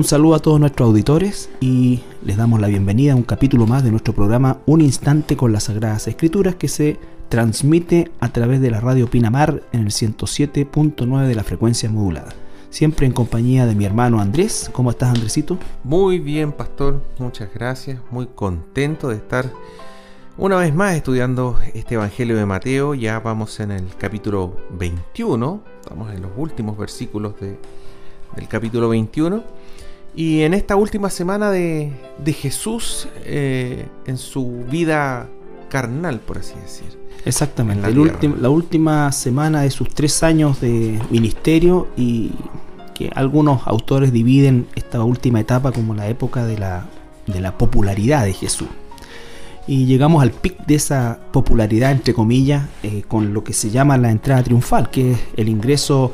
Un saludo a todos nuestros auditores y les damos la bienvenida a un capítulo más de nuestro programa Un Instante con las Sagradas Escrituras que se transmite a través de la radio Pinamar en el 107.9 de la frecuencia modulada. Siempre en compañía de mi hermano Andrés. ¿Cómo estás, Andresito? Muy bien, pastor. Muchas gracias. Muy contento de estar una vez más estudiando este Evangelio de Mateo. Ya vamos en el capítulo 21. Estamos en los últimos versículos de, del capítulo 21. Y en esta última semana de, Jesús eh, en su vida carnal, por así decir. Exactamente, la, última semana de sus tres años de ministerio y que algunos autores dividen esta última etapa como la época de la, de la popularidad de Jesús. Y llegamos al pic de esa popularidad, entre comillas, eh, con lo que se llama la entrada triunfal, que es el ingreso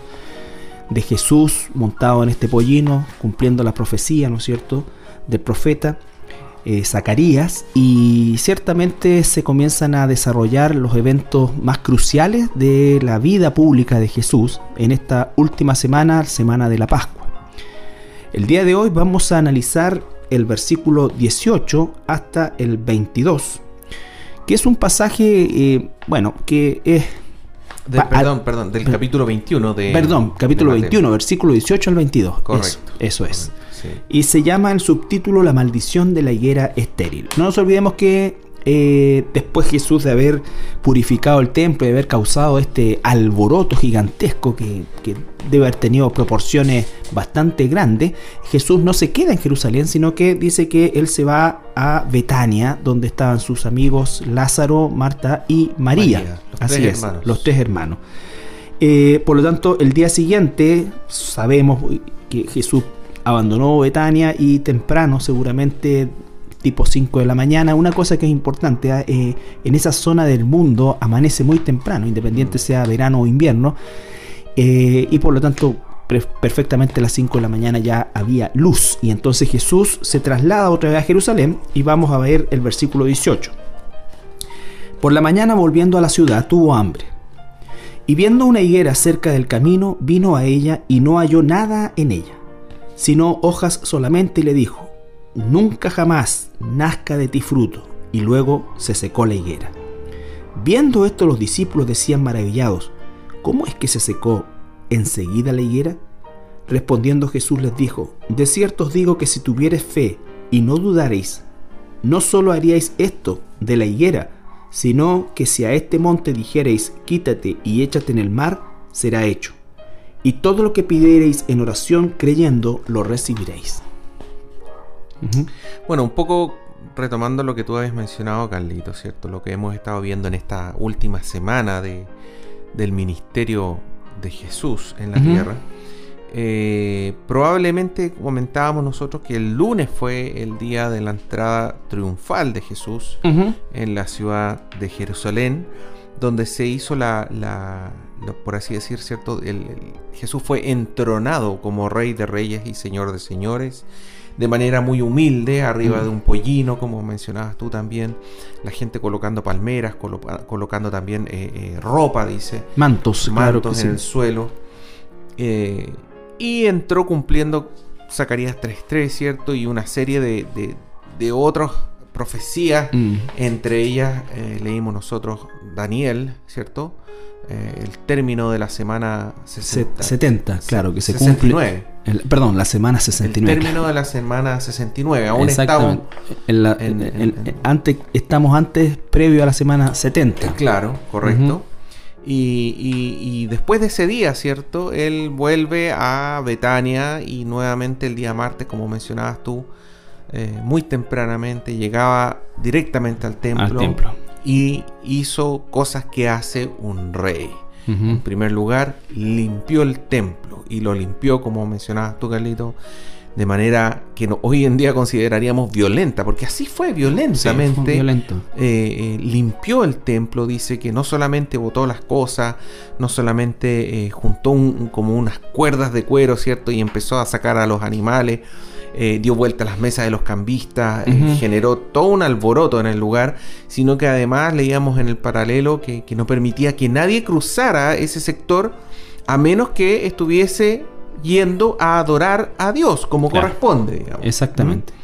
de Jesús montado en este pollino, cumpliendo la profecía, ¿no es cierto?, del profeta eh, Zacarías, y ciertamente se comienzan a desarrollar los eventos más cruciales de la vida pública de Jesús en esta última semana, semana de la Pascua. El día de hoy vamos a analizar el versículo 18 hasta el 22, que es un pasaje, eh, bueno, que es perdón, perdón, del capítulo 21 de. Perdón, capítulo 21, versículo 18 al 22. Correcto. Eso, es. Y se llama el subtítulo La maldición de la higuera estéril. No nos olvidemos que eh, después Jesús de haber purificado el templo, de haber causado este alboroto gigantesco que, debe haber tenido proporciones bastante grandes, Jesús no se queda en Jerusalén, sino que dice que él se va a Betania, donde estaban sus amigos Lázaro, Marta y María. Así es, los tres hermanos. Eh, por lo tanto, el día siguiente sabemos que Jesús abandonó Betania y temprano seguramente tipo 5 de la mañana. Una cosa que es importante, ¿ah? eh, en esa zona del mundo amanece muy temprano, independiente sea verano o invierno, eh, y por lo tanto perfectamente a las 5 de la mañana ya había luz. Y entonces Jesús se traslada otra vez a Jerusalén y vamos a ver el versículo 18. Por la mañana volviendo a la ciudad tuvo hambre. Y viendo una higuera cerca del camino, vino a ella y no halló nada en ella, sino hojas solamente y le dijo, nunca jamás nazca de ti fruto. Y luego se secó la higuera. Viendo esto los discípulos decían maravillados, ¿cómo es que se secó enseguida la higuera? Respondiendo Jesús les dijo, de cierto os digo que si tuviereis fe y no dudaréis, no solo haríais esto de la higuera, sino que si a este monte dijereis, quítate y échate en el mar, será hecho. Y todo lo que pidiereis en oración creyendo, lo recibiréis. Bueno, un poco retomando lo que tú habías mencionado, Carlito, ¿cierto? Lo que hemos estado viendo en esta última semana de, del ministerio de Jesús en la tierra. Eh, probablemente comentábamos nosotros que el lunes fue el día de la entrada triunfal de Jesús en la ciudad de Jerusalén, donde se hizo la, la, por así decir, ¿cierto? Jesús fue entronado como rey de reyes y señor de señores de manera muy humilde, arriba de un pollino, como mencionabas tú también. La gente colocando palmeras, colocando también eh, eh, ropa, dice. Mantos, mantos en el suelo. Eh, y entró cumpliendo Zacarías 3.3, ¿cierto? Y una serie de, de, otras profecías. Mm. Entre ellas leímos nosotros Daniel, ¿cierto? Eh, el término de la semana 60. 70, claro, que se 69. cumple. Perdón, la semana 69. El término de la semana 69. Aún estamos. antes, estamos antes, previo a la semana 70. Claro, correcto. y, después de ese día, ¿cierto? Él vuelve a Betania y nuevamente el día martes, como mencionabas tú, eh, muy tempranamente llegaba directamente al templo. Al templo y hizo cosas que hace un rey. En primer lugar, limpió el templo y lo limpió, como mencionabas tú, Carlito, de manera que hoy en día consideraríamos violenta, porque así fue violentamente. violento. Eh, eh, limpió el templo, dice que no solamente botó las cosas, no solamente eh, juntó como unas cuerdas de cuero, ¿cierto? Y empezó a sacar a los animales eh, dio vuelta a las mesas de los cambistas, eh, generó todo un alboroto en el lugar, sino que además leíamos en el paralelo que, no permitía que nadie cruzara ese sector a menos que estuviese yendo a adorar a Dios como corresponde. Exactamente.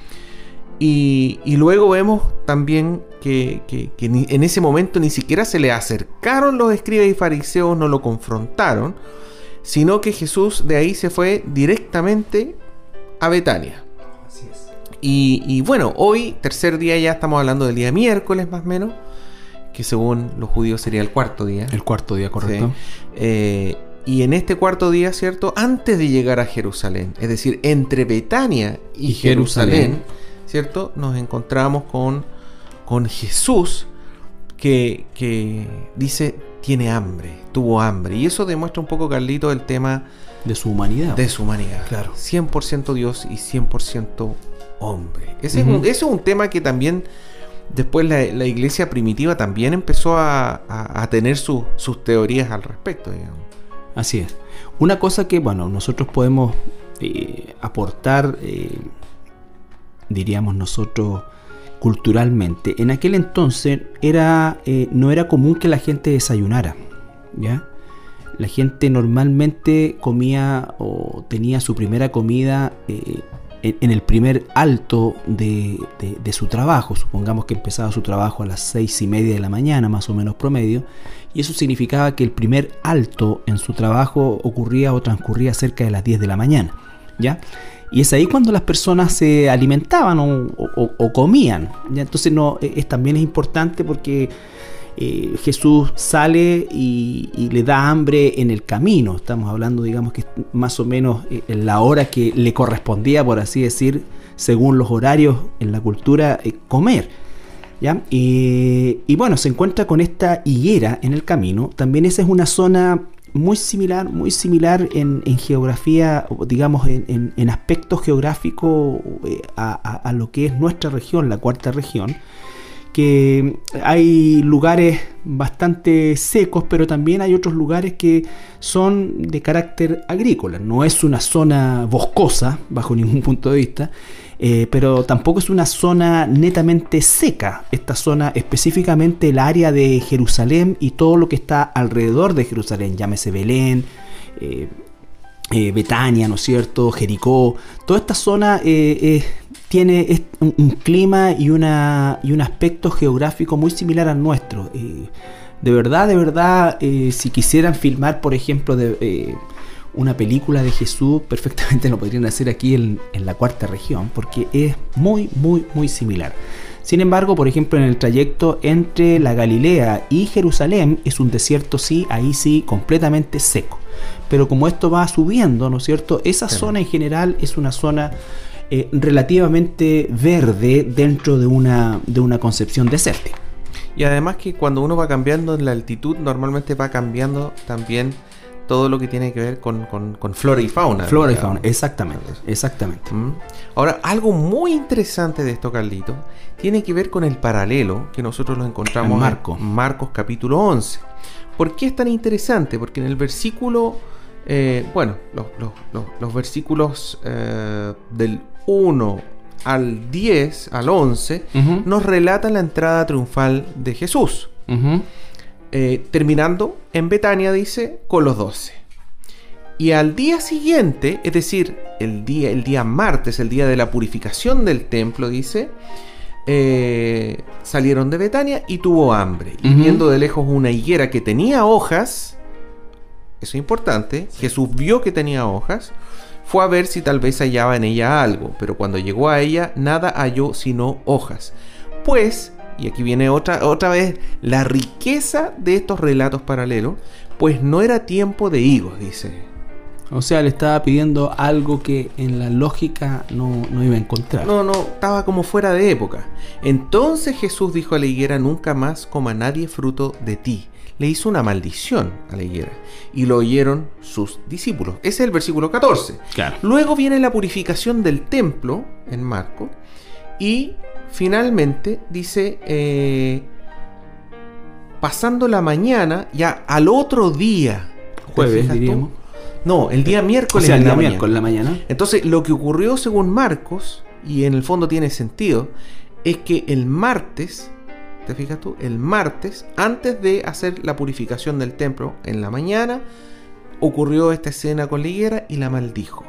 Y, luego vemos también que, en ese momento ni siquiera se le acercaron los escribas y fariseos, no lo confrontaron, sino que Jesús de ahí se fue directamente a Betania. Así es. Y, bueno, hoy, tercer día, ya estamos hablando del día miércoles más o menos, que según los judíos sería el cuarto día. El cuarto día, correcto. Eh, y en este cuarto día, ¿cierto? Antes de llegar a Jerusalén, es decir, entre Betania y, Jerusalén, ¿cierto? Nos encontramos con, con Jesús que, que, dice, tiene hambre, tuvo hambre. Y eso demuestra un poco, Carlito, el tema... De su humanidad. De su humanidad. Claro. 100% Dios y 100% hombre. Ese, es un, tema que también después la, iglesia primitiva también empezó a, tener sus teorías al respecto, digamos. Así es. Una cosa que, bueno, nosotros podemos eh, aportar, eh, diríamos nosotros, culturalmente. En aquel entonces era, eh, no era común que la gente desayunara, ¿ya? La gente normalmente comía o tenía su primera comida en, el primer alto de, su trabajo. Supongamos que empezaba su trabajo a las seis y media de la mañana, más o menos promedio, y eso significaba que el primer alto en su trabajo ocurría o transcurría cerca de las 10 de la mañana. ¿ya? Y es ahí cuando las personas se alimentaban o, comían. ¿ya? Entonces no, es, también es importante porque eh, Jesús sale y, le da hambre en el camino. Estamos hablando, digamos, que más o menos eh, en la hora que le correspondía, por así decir, según los horarios en la cultura, eh, comer. ¿ya? Y, bueno, se encuentra con esta higuera en el camino. También esa es una zona muy similar, muy similar en, geografía, digamos, en, aspectos geográficos a, lo que es nuestra región, la cuarta región que hay lugares bastante secos, pero también hay otros lugares que son de carácter agrícola. No es una zona boscosa, bajo ningún punto de vista, eh, pero tampoco es una zona netamente seca. Esta zona, específicamente el área de Jerusalén y todo lo que está alrededor de Jerusalén, llámese Belén, eh, eh, Betania, ¿no es cierto? Jericó, toda esta zona eh, tiene un, clima y, una, y un aspecto geográfico muy similar al nuestro. de verdad, de verdad, eh, si quisieran filmar, por ejemplo, de, una película de Jesús, perfectamente lo podrían hacer aquí en, en la cuarta región, porque es muy, muy, muy similar. Sin embargo, por ejemplo, en el trayecto entre la Galilea y Jerusalén es un desierto, sí, ahí sí, completamente seco. Pero como esto va subiendo, ¿no es cierto? Esa zona en general es una zona eh, relativamente verde dentro de una, de una concepción desértica. Y además que cuando uno va cambiando en la altitud, normalmente va cambiando también todo lo que tiene que ver con, flora y fauna. Flora y fauna, exactamente, exactamente. ¿Mm? Ahora, algo muy interesante de esto, Carlito, tiene que ver con el paralelo que nosotros lo encontramos en Marcos, capítulo 11. ¿Por qué es tan interesante? Porque en el versículo, eh, bueno, los, versículos eh, del 1 al 10, al 11, nos relatan la entrada triunfal de Jesús. Eh, terminando en Betania, dice, con los doce. Y al día siguiente, es decir, el día, el día martes, el día de la purificación del templo, dice, eh, salieron de Betania y tuvo hambre. Y viendo de lejos una higuera que tenía hojas, eso es importante, Jesús vio que tenía hojas, fue a ver si tal vez hallaba en ella algo, pero cuando llegó a ella, nada halló sino hojas. Pues y aquí viene otra, otra vez la riqueza de estos relatos paralelos, pues no era tiempo de higos, dice. O sea, le estaba pidiendo algo que en la lógica no, iba a encontrar. No, no, estaba como fuera de época. Entonces Jesús dijo a la higuera, nunca más coma nadie fruto de ti. Le hizo una maldición a la higuera. Y lo oyeron sus discípulos. Ese es el versículo 14. Luego viene la purificación del templo en Marco. Y finalmente dice, eh, pasando la mañana, ya al otro día, jueves diríamos. No, el día miércoles. el día miércoles la mañana. Entonces, lo que ocurrió según Marcos, y en el fondo tiene sentido, es que el martes, ¿te fijas tú? El martes, antes de hacer la purificación del templo en la mañana, ocurrió esta escena con la higuera y la maldijo.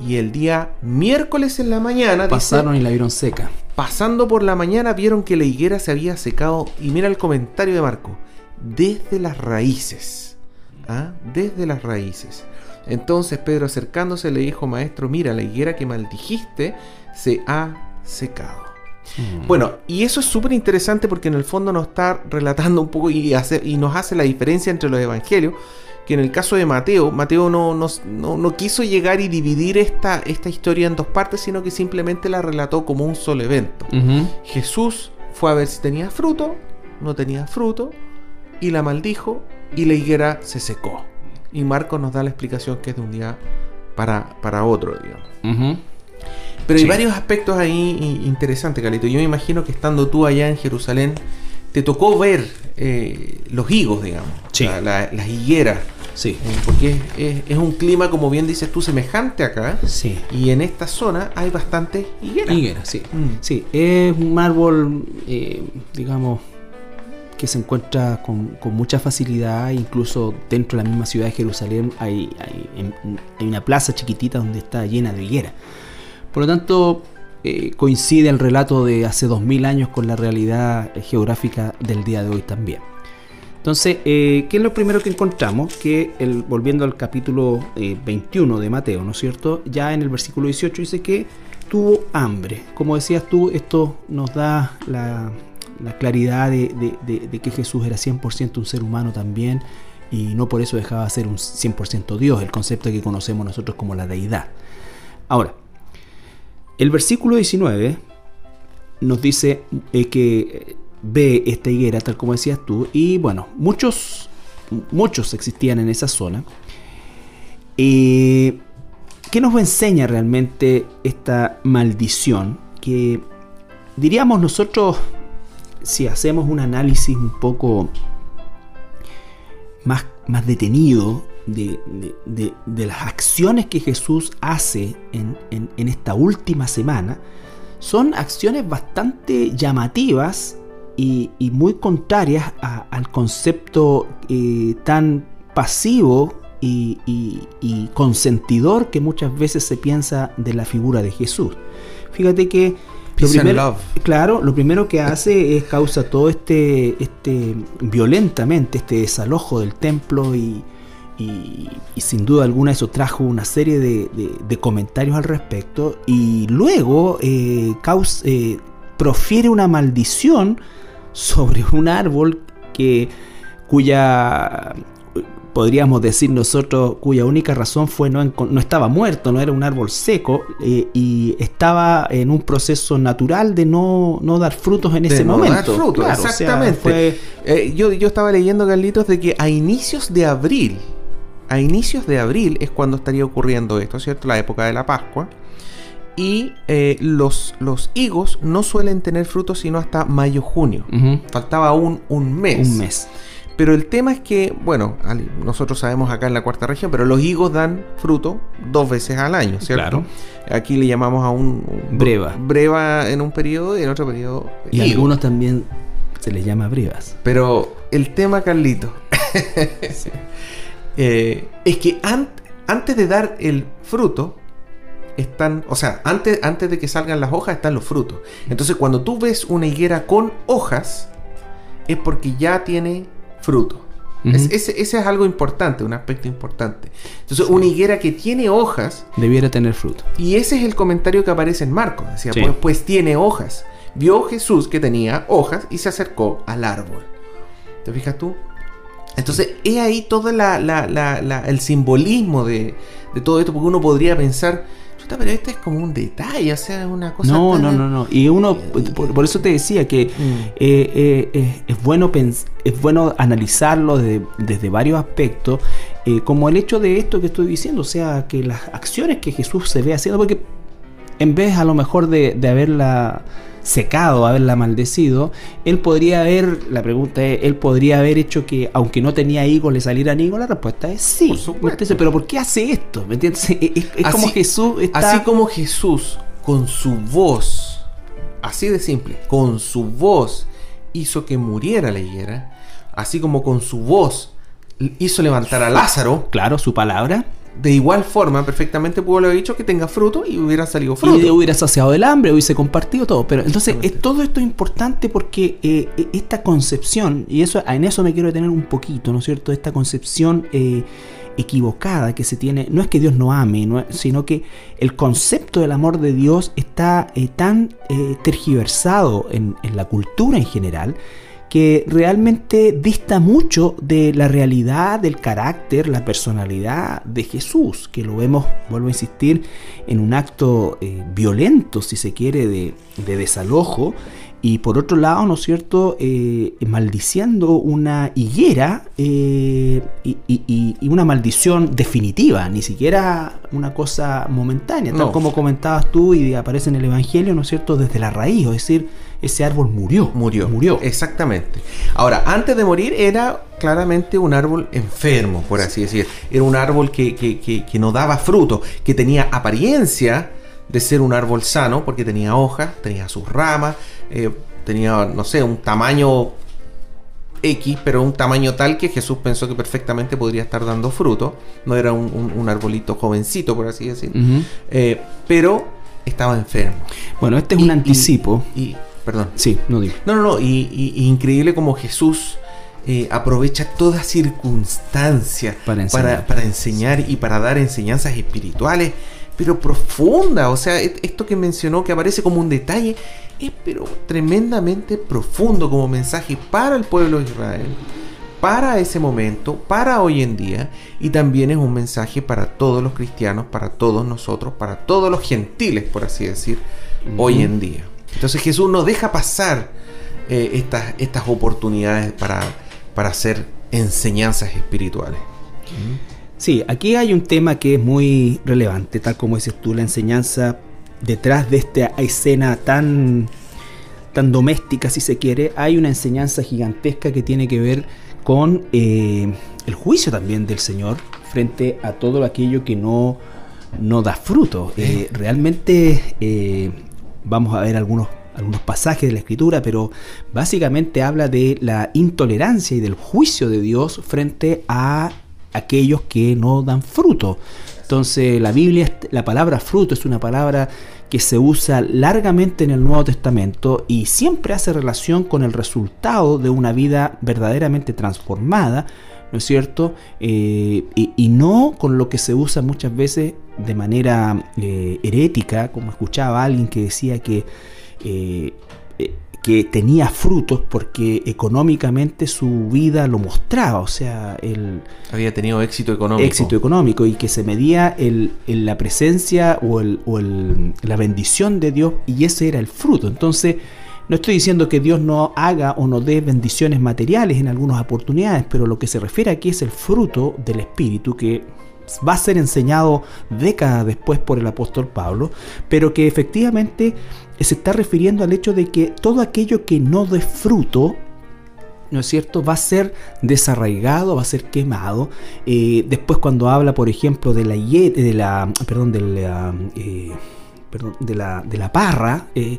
Y el día miércoles en la mañana... Pasaron y la vieron seca. Pasando por la mañana vieron que la higuera se había secado. Y mira el comentario de Marco. Desde las raíces. ¿Ah? Desde las raíces. Entonces Pedro acercándose le dijo, maestro, mira, la higuera que maldijiste se ha secado. Mm. Bueno, y eso es súper interesante porque en el fondo nos está relatando un poco y, y nos hace la diferencia entre los evangelios que en el caso de Mateo, Mateo no, no, quiso llegar y dividir esta, esta, historia en dos partes, sino que simplemente la relató como un solo evento. Jesús fue a ver si tenía fruto, no tenía fruto, y la maldijo, y la higuera se secó. Y Marcos nos da la explicación que es de un día para, para otro, digamos. Pero hay varios aspectos ahí interesantes, Calito. Yo me imagino que estando tú allá en Jerusalén, te tocó ver eh, los higos, digamos, las higueras. Sí. Eh, porque es, un clima, como bien dices tú, semejante acá. Sí. Y en esta zona hay bastante higuera. Higuera, sí. Mm. Sí, es un árbol, eh, digamos, que se encuentra con, mucha facilidad, incluso dentro de la misma ciudad de Jerusalén hay, hay, una plaza chiquitita donde está llena de higuera. Por lo tanto, eh, coincide el relato de hace 2000 años con la realidad geográfica del día de hoy también. Entonces, eh, ¿qué es lo primero que encontramos? Que volviendo al capítulo 21 eh, de Mateo, ¿no es cierto? Ya en el versículo 18 dice que tuvo hambre. Como decías tú, esto nos da la, claridad de, que Jesús era 100% un ser humano también y no por eso dejaba de ser un 100% Dios, el concepto que conocemos nosotros como la deidad. Ahora, el versículo 19 nos dice eh, que ve esta higuera, tal como decías tú, y bueno, muchos, muchos existían en esa zona. Eh, ¿Qué nos enseña realmente esta maldición? Que diríamos nosotros, si hacemos un análisis un poco más, más detenido de, las acciones que Jesús hace en, esta última semana, son acciones bastante llamativas y, muy contrarias al concepto eh, tan pasivo y, consentidor que muchas veces se piensa de la figura de Jesús. Fíjate que lo primero, claro, lo primero que hace es causa todo este, este violentamente este desalojo del templo y, sin duda alguna eso trajo una serie de, comentarios al respecto y luego eh, eh, profiere una maldición sobre un árbol que cuya podríamos decir nosotros cuya única razón fue no, no estaba muerto, no era un árbol seco eh, y estaba en un proceso natural de no, dar frutos en ese momento. Dar frutos, exactamente. Eh, yo, yo estaba leyendo, Carlitos, de que a inicios de abril, a inicios de abril es cuando estaría ocurriendo esto, ¿cierto? La época de la Pascua y eh, los, los higos no suelen tener frutos sino hasta mayo-junio. Faltaba un, un mes. Un mes. Pero el tema es que, bueno, nosotros sabemos acá en la cuarta región, pero los higos dan fruto dos veces al año, ¿cierto? Claro. Aquí le llamamos a un, breva. Breva en un periodo y en otro periodo. Y algunos también se les llama brevas. Pero el tema, Carlito, eh, es que antes de dar el fruto, están, o sea, antes, antes de que salgan las hojas están los frutos. Entonces cuando tú ves una higuera con hojas, es porque ya tiene fruto. ese, es algo importante, un aspecto importante. Entonces, una higuera que tiene hojas... Debiera tener fruto. Y ese es el comentario que aparece en Marcos. Decía, pues, pues, tiene hojas. Vio Jesús que tenía hojas y se acercó al árbol. ¿Te fijas tú? Entonces, es ahí todo el simbolismo de, de todo esto, porque uno podría pensar, pero este es como un detalle, o sea, una cosa. No, no, no, no. Y uno, por, eso te decía que mm. eh, eh, eh, es, bueno es bueno analizarlo desde, varios aspectos, como el hecho de esto que estoy diciendo, o sea, que las acciones que Jesús se ve haciendo, porque en vez a lo mejor de, de haberla secado, haberla maldecido, él podría haber, la pregunta es, él podría haber hecho que aunque no tenía higos le salieran higos, la respuesta es sí. pero ¿por qué hace esto? ¿Me entiendes? Es, como Jesús está... Así como Jesús con su voz, así de simple, con su voz hizo que muriera la higuera, así como con su voz hizo levantar a Lázaro. Claro, su palabra. De igual forma, perfectamente pudo haber dicho que tenga fruto y hubiera salido fruto. Y hubiera saciado el hambre, hubiese compartido todo. Pero entonces, es, todo esto es importante porque eh, e, esta concepción, y eso en eso me quiero detener un poquito, ¿no es cierto? Esta concepción eh, equivocada que se tiene, no es que Dios no ame, sino que el concepto del amor de Dios está eh, tan tergiversado en, en la cultura en general que realmente dista mucho de la realidad, del carácter, la personalidad de Jesús, que lo vemos, vuelvo a insistir, en un acto eh, violento, si se quiere, de, de desalojo y por otro lado, ¿no es cierto?, eh, maldiciendo una higuera eh, y, una maldición definitiva, ni siquiera una cosa momentánea, tal como comentabas tú y aparece en el Evangelio, ¿no es cierto?, desde la raíz, es decir, ese árbol murió. Murió. Murió. Exactamente. Ahora, antes de morir era claramente un árbol enfermo, por así decir. Era un árbol que, que no daba fruto, que tenía apariencia de ser un árbol sano, porque tenía hojas, tenía sus ramas, eh, tenía, no sé, un tamaño X, pero un tamaño tal que Jesús pensó que perfectamente podría estar dando fruto. No era un, arbolito jovencito, por así decir. Eh, pero estaba enfermo. Bueno, este es un anticipo. Y, perdón. Sí, no digo. No, no, no. Y, increíble como Jesús eh, aprovecha toda circunstancia para para enseñar y para dar enseñanzas espirituales pero profunda. O sea, esto que mencionó que aparece como un detalle es pero tremendamente profundo como mensaje para el pueblo de Israel, para ese momento, para hoy en día, y también es un mensaje para todos los cristianos, para todos nosotros, para todos los gentiles, por así decir, hoy en día. Entonces Jesús no deja pasar eh, estas, estas oportunidades para, para hacer enseñanzas espirituales. Sí, aquí hay un tema que es muy relevante, tal como dices tú, la enseñanza detrás de esta escena tan, tan doméstica, si se quiere, hay una enseñanza gigantesca que tiene que ver con eh, el juicio también del Señor frente a todo aquello que no, no da fruto. Eh, realmente eh, vamos a ver algunos algunos pasajes de la escritura, pero básicamente habla de la intolerancia y del juicio de Dios frente a aquellos que no dan fruto. Entonces la Biblia, la palabra fruto es una palabra que se usa largamente en el Nuevo Testamento y siempre hace relación con el resultado de una vida verdaderamente transformada, ¿no es cierto? Eh, y, no con lo que se usa muchas veces de manera eh, herética, como escuchaba alguien que decía que eh, que tenía frutos porque económicamente su vida lo mostraba, o sea, él había tenido éxito económico. Éxito económico y que se medía en la presencia o, la bendición de Dios y ese era el fruto. Entonces, no estoy diciendo que Dios no haga o no dé bendiciones materiales en algunas oportunidades, pero lo que se refiere aquí es el fruto del Espíritu que va a ser enseñado décadas después por el apóstol Pablo, pero que efectivamente se está refiriendo al hecho de que todo aquello que no dé fruto, ¿no es cierto? Va a ser desarraigado, va a ser quemado. Eh, después cuando habla, por ejemplo, de la, de la perdón, de la, eh, de la, de la parra, eh,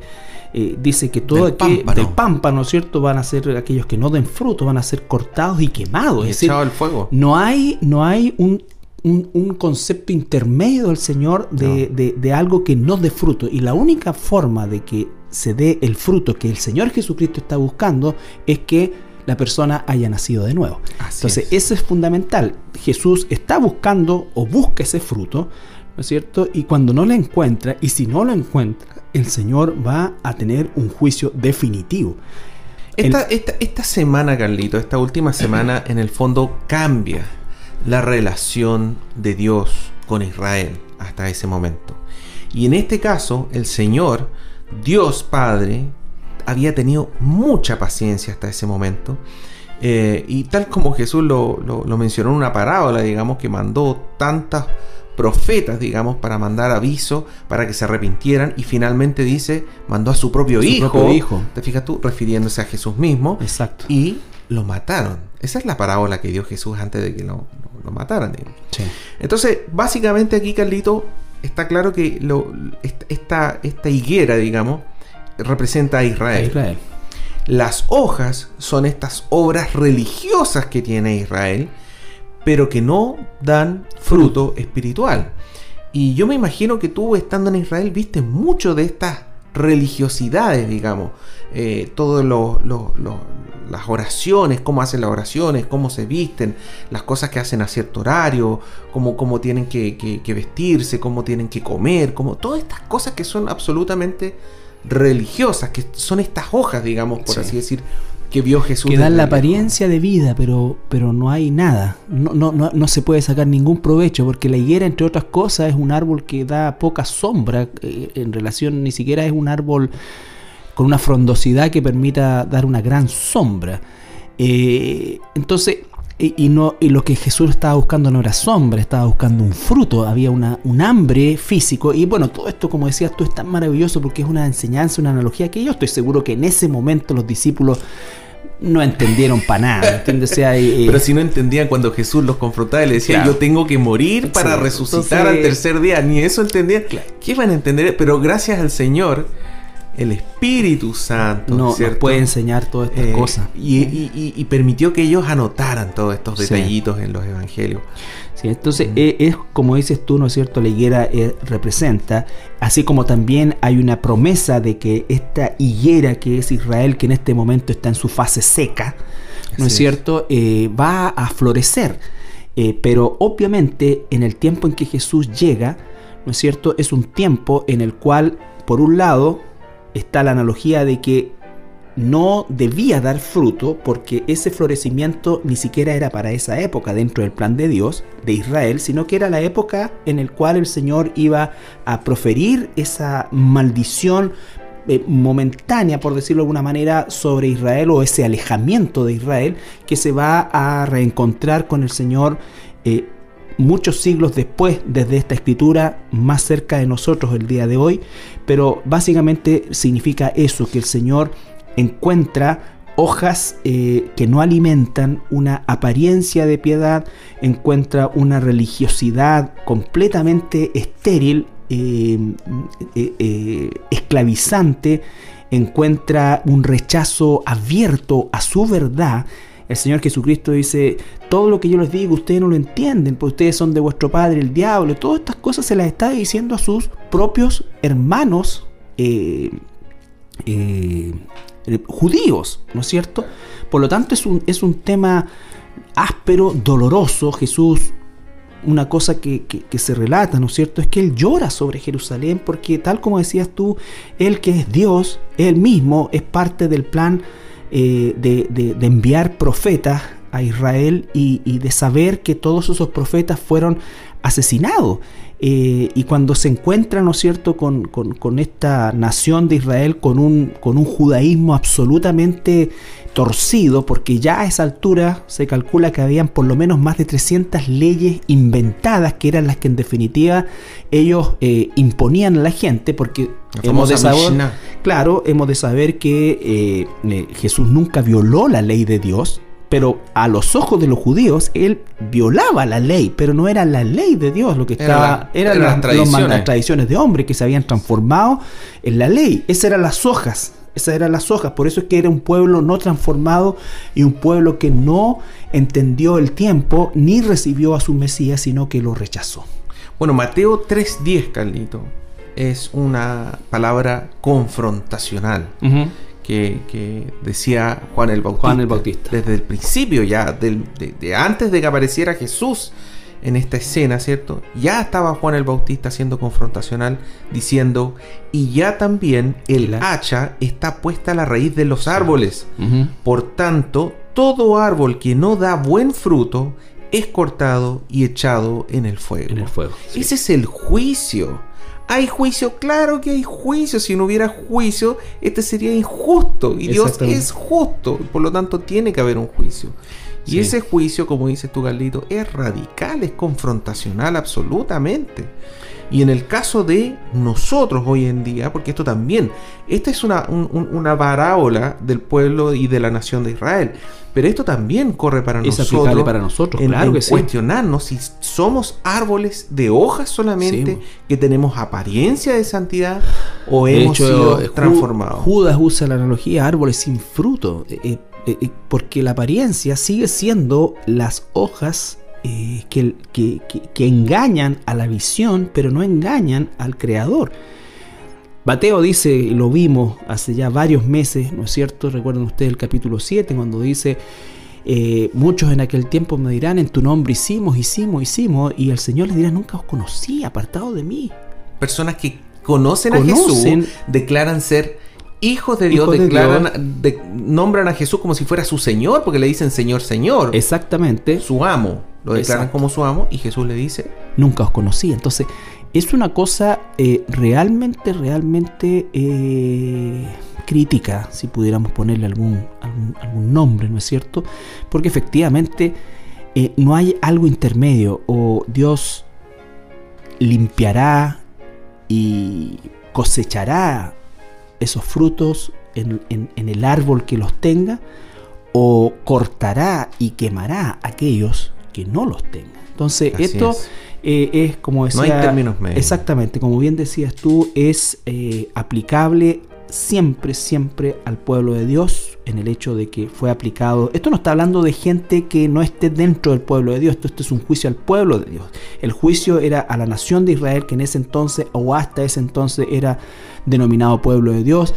dice que todo del, del pámpano, ¿no es cierto? Van a ser aquellos que no den fruto, van a ser cortados y quemados. Y es el fuego. No hay, no hay un un, concepto intermedio del Señor de, algo que no dé fruto. Y la única forma de que se dé el fruto que el Señor Jesucristo está buscando es que la persona haya nacido de nuevo. Entonces, eso es fundamental. Jesús está buscando o busca ese fruto, ¿no es cierto? Y cuando no lo encuentra, y si no lo encuentra, el Señor va a tener un juicio definitivo. Esta, esta, esta semana, Carlito, esta última semana, en el fondo cambia la relación de Dios con Israel hasta ese momento. Y en este caso, el Señor, Dios Padre, había tenido mucha paciencia hasta ese momento. Eh, y tal como Jesús lo, mencionó en una parábola, digamos, que mandó tantas profetas, digamos, para mandar aviso, para que se arrepintieran, y finalmente dice, mandó a su propio, hijo, propio hijo. Te fijas tú, refiriéndose a Jesús mismo. Exacto. Y lo mataron. Esa es la parábola que dio Jesús antes de que lo, lo mataran. Entonces, básicamente aquí, Carlito, está claro que lo, esta, esta higuera, digamos, representa a Israel. Las hojas son estas obras religiosas que tiene Israel, pero que no dan fruto espiritual. Y yo me imagino que tú estando en Israel viste mucho de estas religiosidades, digamos, eh, todas las oraciones, cómo hacen las oraciones, cómo se visten, las cosas que hacen a cierto horario, cómo, cómo tienen que, vestirse, cómo tienen que comer, como todas estas cosas que son absolutamente religiosas, que son estas hojas, digamos, por así decir, que vio Jesús. Que dan la apariencia de vida, pero, pero no hay nada. No, no, no, no, se puede sacar ningún provecho, porque la higuera, entre otras cosas, es un árbol que da poca sombra. Eh, en relación, ni siquiera es un árbol con una frondosidad que permita dar una gran sombra. Eh, entonces, y, no, y lo que Jesús estaba buscando no era sombra, estaba buscando un fruto, había una, un hambre físico. Y bueno, todo esto, como decías tú, es tan maravilloso porque es una enseñanza, una analogía que yo estoy seguro que en ese momento los discípulos no entendieron para nada. Eh, Pero si no entendían cuando Jesús los confrontaba y le decía, yo tengo que morir para resucitar al tercer día, ni eso entendían. ¿Qué van a entender? Pero gracias al Señor el Espíritu Santo no, nos puede enseñar todas estas eh, cosas. Y, permitió que ellos anotaran todos estos detallitos en los evangelios. Sí, entonces mm. eh, es, como dices tú, ¿no es cierto? La higuera eh, representa, así como también hay una promesa de que esta higuera que es Israel, que en este momento está en su fase seca, ¿no es cierto? va a florecer. pero obviamente en el tiempo en que Jesús llega, ¿no es cierto? Es un tiempo en el cual, por un lado, está la analogía de que no debía dar fruto porque ese florecimiento ni siquiera era para esa época dentro del plan de Dios de Israel, sino que era la época en el cual el Señor iba a proferir esa maldición eh, momentánea, por decirlo de alguna manera, sobre Israel o ese alejamiento de Israel que se va a reencontrar con el Señor. Eh, muchos siglos después desde esta escritura más cerca de nosotros el día de hoy, pero básicamente significa eso, que el Señor encuentra hojas eh, que no alimentan una apariencia de piedad, encuentra una religiosidad completamente estéril, eh, eh, esclavizante, encuentra un rechazo abierto a su verdad el Señor Jesucristo dice, todo lo que yo les digo, ustedes no lo entienden, porque ustedes son de vuestro padre el diablo. Todas estas cosas se las está diciendo a sus propios hermanos eh, eh, judíos, ¿no es cierto? Por lo tanto, es un, es un tema áspero, doloroso. Jesús una cosa que, se relata, ¿no es cierto? Es que Él llora sobre Jerusalén porque tal como decías tú, Él que es Dios, Él mismo es parte del plan eh, de, enviar profetas a Israel y, de saber que todos esos profetas fueron asesinados. Eh, y cuando se encuentra, ¿no es cierto?, con, esta nación de Israel, con un, con un judaísmo absolutamente torcido, porque ya a esa altura se calcula que habían por lo menos más de 300 leyes inventadas, que eran las que en definitiva ellos eh, imponían a la gente, porque hemos de saber, claro, hemos de saber que eh, Jesús nunca violó la ley de Dios, pero a los ojos de los judíos él violaba la ley, pero no era la ley de Dios lo que estaba, eran las, tradiciones. de hombre que se habían transformado en la ley. Esas eran las hojas, esas eran las hojas, por eso es que era un pueblo no transformado y un pueblo que no entendió el tiempo ni recibió a su Mesías, sino que lo rechazó. Bueno, Mateo 3.10, Carlito, es una palabra confrontacional que, decía Juan el Bautista. Juan el Bautista. Desde el principio ya, de, antes de que apareciera Jesús en esta escena, ¿cierto? Ya estaba Juan el Bautista siendo confrontacional, diciendo, y ya también el hacha está puesta a la raíz de los árboles. Por tanto, todo árbol que no da buen fruto es cortado y echado en el fuego. En el fuego. Ese es el juicio. ¿Hay juicio? Claro que hay juicio. Si no hubiera juicio, este sería injusto. Y Dios es justo. Por lo tanto, tiene que haber un juicio. Y ese juicio, como dices tú, Carlito, es radical, es confrontacional absolutamente. Y en el caso de nosotros hoy en día, porque esto también, esta es una, una parábola del pueblo y de la nación de Israel, pero esto también corre para nosotros. para nosotros, en, cuestionarnos si somos árboles de hojas solamente, que tenemos apariencia de santidad o hemos sido transformados. Judas usa la analogía árboles sin fruto, eh, eh, eh, porque la apariencia sigue siendo las hojas eh, que, que, engañan a la visión, pero no engañan al creador. Mateo dice, lo vimos hace ya varios meses, ¿no es cierto? Recuerden ustedes el capítulo 7, cuando dice, eh, muchos en aquel tiempo me dirán, en tu nombre hicimos, hicimos, hicimos, y el Señor les dirá, nunca os conocí, apartado de mí. Personas que conocen, a Jesús, declaran ser hijos de Dios, declaran, nombran a Jesús como si fuera su Señor, porque le dicen Señor, Señor. Exactamente. Su amo. Lo declaran como su amo y Jesús le dice, nunca os conocí. Entonces, es una cosa eh, realmente, realmente eh, crítica, si pudiéramos ponerle algún, algún, nombre, ¿no es cierto? Porque efectivamente eh, no hay algo intermedio o Dios limpiará y cosechará esos frutos en, en el árbol que los tenga o cortará y quemará aquellos que no los tengan. Entonces, esto eh, es como decía. No hay términos medios. Exactamente, como bien decías tú, es eh, aplicable siempre, siempre al pueblo de Dios en el hecho de que fue aplicado. Esto no está hablando de gente que no esté dentro del pueblo de Dios, esto, esto, es un juicio al pueblo de Dios. El juicio era a la nación de Israel que en ese entonces o hasta ese entonces era denominado pueblo de Dios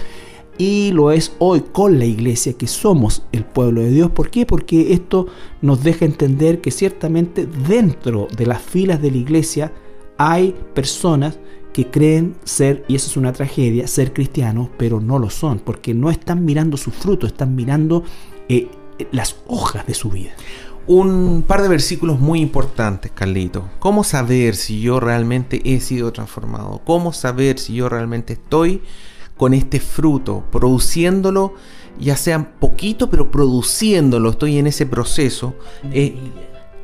y lo es hoy con la iglesia que somos el pueblo de Dios. ¿Por qué? Porque esto nos deja entender que ciertamente dentro de las filas de la iglesia hay personas que creen ser, y eso es una tragedia, ser cristianos, pero no lo son, porque no están mirando su fruto, están mirando eh, las hojas de su vida. Un par de versículos muy importantes, Carlito. ¿Cómo saber si yo realmente he sido transformado? ¿Cómo saber si yo realmente estoy con este fruto, produciéndolo, ya sea poquito, pero produciéndolo, estoy en ese proceso. Eh,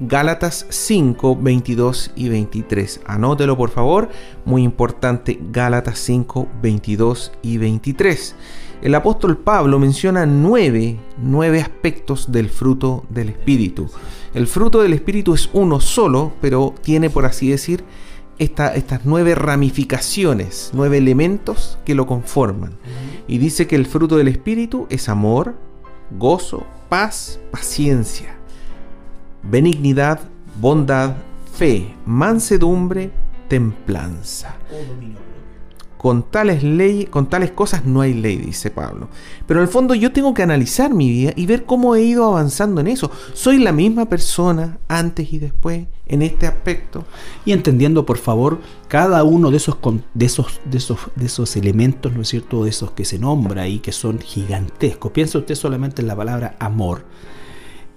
Gálatas 5, 22 y 23. Anótelo por favor, muy importante, Gálatas 5, 22 y 23. El apóstol Pablo menciona nueve, nueve aspectos del fruto del Espíritu. El fruto del Espíritu es uno solo, pero tiene, por así decir, estas nueve ramificaciones, nueve elementos que lo conforman. Y dice que el fruto del Espíritu es amor, gozo, paz, paciencia, benignidad, bondad, fe, mansedumbre, templanza. Con tales leyes, con tales cosas no hay ley, dice Pablo. Pero en el fondo yo tengo que analizar mi vida y ver cómo he ido avanzando en eso. Soy la misma persona antes y después en este aspecto. Y entendiendo, por favor, cada uno de esos, de esos, de esos, de esos elementos, ¿no es cierto? De esos que se nombra ahí, que son gigantescos. Piensa usted solamente en la palabra amor.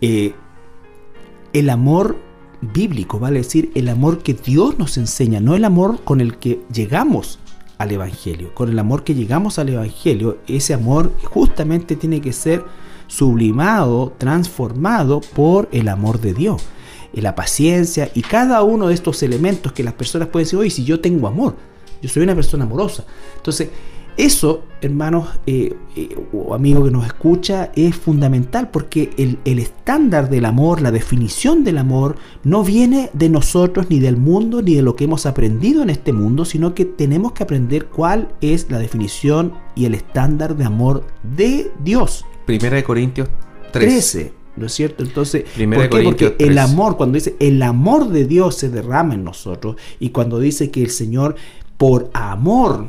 Eh, el amor bíblico, vale decir, el amor que Dios nos enseña, no el amor con el que llegamos al Evangelio. Con el amor que llegamos al Evangelio, ese amor justamente tiene que ser sublimado, transformado por el amor de Dios. La paciencia y cada uno de estos elementos que las personas pueden decir, oye, si yo tengo amor, yo soy una persona amorosa. Entonces, eso, hermanos eh, eh, o amigo que nos escucha, es fundamental porque el, el, estándar del amor, la definición del amor, no viene de nosotros, ni del mundo, ni de lo que hemos aprendido en este mundo, sino que tenemos que aprender cuál es la definición y el estándar de amor de Dios. Primera de Corintios 13. ¿No es cierto? Entonces, ¿por qué? Porque el amor, cuando dice el amor de Dios se derrama en nosotros, y cuando dice que el Señor por amor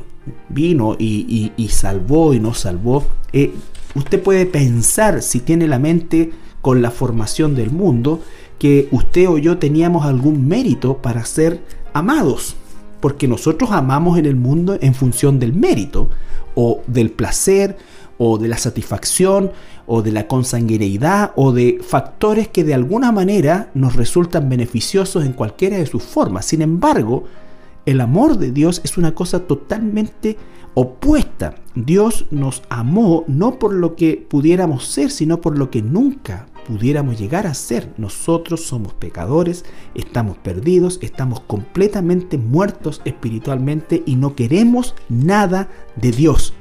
vino y, salvó y nos salvó, eh, usted puede pensar si tiene la mente con la formación del mundo que usted o yo teníamos algún mérito para ser amados, porque nosotros amamos en el mundo en función del mérito o del placer o de la satisfacción o de la consanguineidad o de factores que de alguna manera nos resultan beneficiosos en cualquiera de sus formas. Sin embargo, el amor de Dios es una cosa totalmente opuesta. Dios nos amó no por lo que pudiéramos ser, sino por lo que nunca pudiéramos llegar a ser. Nosotros somos pecadores, estamos perdidos, estamos completamente muertos espiritualmente y no queremos nada de Dios.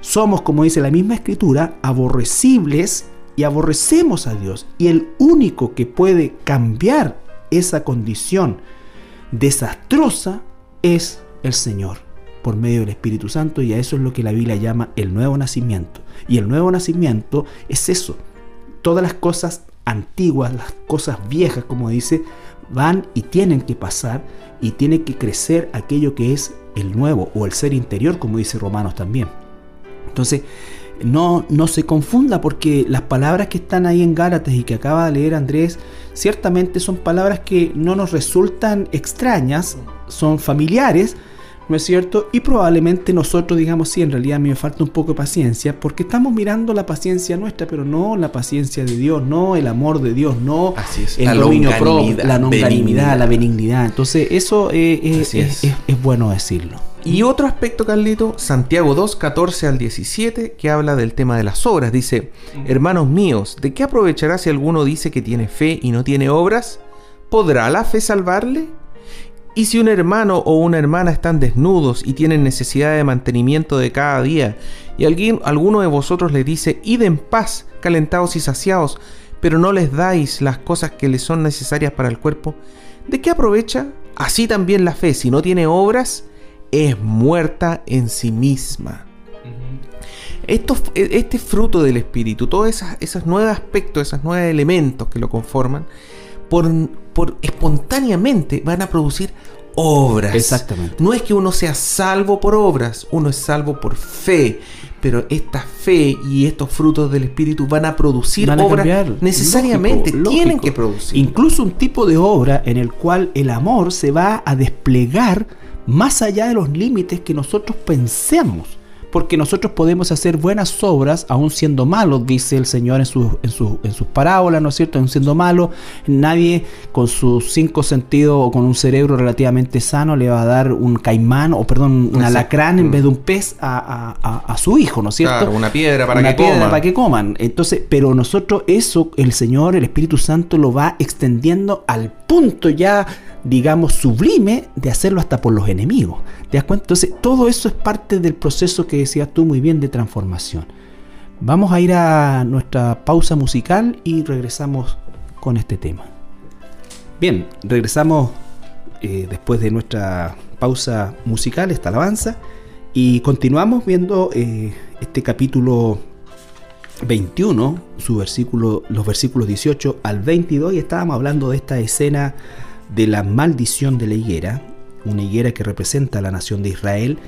Somos, como dice la misma escritura, aborrecibles y aborrecemos a Dios. Y el único que puede cambiar esa condición desastrosa es el Señor por medio del Espíritu Santo y a eso es lo que la Biblia llama el nuevo nacimiento. Y el nuevo nacimiento es eso. Todas las cosas antiguas, las cosas viejas, como dice, van y tienen que pasar y tiene que crecer aquello que es el nuevo o el ser interior, como dice Romanos también. Entonces, no, no se confunda porque las palabras que están ahí en Gálatas y que acaba de leer Andrés, ciertamente son palabras que no nos resultan extrañas, son familiares, ¿no es cierto? Y probablemente nosotros digamos, sí, en realidad a mí me falta un poco de paciencia, porque estamos mirando la paciencia nuestra, pero no la paciencia de Dios, no el amor de Dios, no el la dominio propio, la longanimidad, la benignidad. Entonces, eso es, es bueno decirlo. Y otro aspecto, Carlito, Santiago 2, 14 al 17, que habla del tema de las obras. Dice, hermanos míos, ¿de qué aprovechará si alguno dice que tiene fe y no tiene obras? ¿Podrá la fe salvarle? Y si un hermano o una hermana están desnudos y tienen necesidad de mantenimiento de cada día, y alguien, alguno de vosotros le dice, id en paz, calentados y saciados, pero no les dais las cosas que les son necesarias para el cuerpo, ¿de qué aprovecha? Así también la fe, si no tiene obras, es muerta en sí misma. Esto, e, este fruto del espíritu, todos esos, nuevos aspectos, esos nuevos elementos que lo conforman, por, por espontáneamente van a producir obras. Exactamente. No es que uno sea salvo por obras, uno es salvo por fe. Pero esta fe y estos frutos del Espíritu van a producir obras necesariamente, tienen que producir. Incluso un tipo de obra en el cual el amor se va a desplegar más allá de los límites que nosotros pensemos. Porque nosotros podemos hacer buenas obras aún siendo malos, dice el Señor en, sus, en, en sus parábolas, ¿no es cierto? Aún siendo malos, nadie con sus cinco sentidos o con un cerebro relativamente sano le va a dar un caimán o, perdón, un alacrán en vez de un pez a, su hijo, ¿no es cierto? Claro, una piedra para que coman. para que coman. Entonces, pero nosotros eso, el Señor, el Espíritu Santo lo va extendiendo al punto ya digamos, sublime de hacerlo hasta por los enemigos. Entonces, todo eso es parte del proceso que decías tú muy bien de transformación. Vamos a ir a nuestra pausa musical y regresamos con este tema. Bien, regresamos eh, después de nuestra pausa musical, esta alabanza, y continuamos viendo eh, este capítulo 21, su versículo, los versículos 18 al 22, y estábamos hablando de esta escena de la maldición de la higuera, una higuera que representa a la nación de Israel,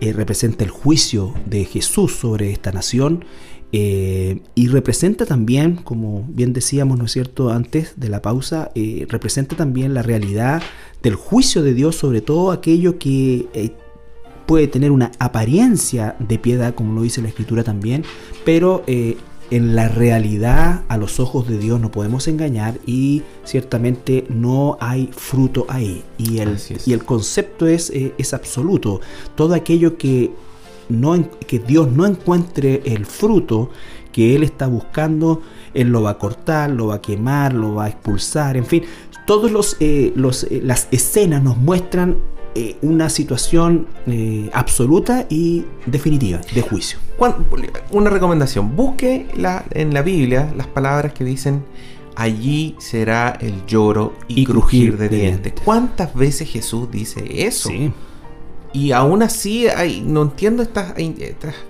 eh, representa el juicio de Jesús sobre esta nación eh, y representa también, como bien decíamos, ¿no es cierto?, antes de la pausa, eh, representa también la realidad del juicio de Dios sobre todo aquello que puede tener una apariencia de piedad, como lo dice la escritura también, pero en la realidad a los ojos de Dios no podemos engañar y ciertamente no hay fruto ahí. Y el, y el concepto es, eh, es, absoluto. Todo aquello que, no, que Dios no encuentre el fruto que Él está buscando, Él lo va a cortar, lo va a quemar, lo va a expulsar, en fin. Todas los, eh, los, eh, las escenas nos muestran eh, una situación eh, absoluta y definitiva de juicio. Una recomendación, busque la, en la Biblia las palabras que dicen allí será el lloro y, crujir, de, dientes. ¿Cuántas veces Jesús dice eso? Y aún así hay, no entiendo estas,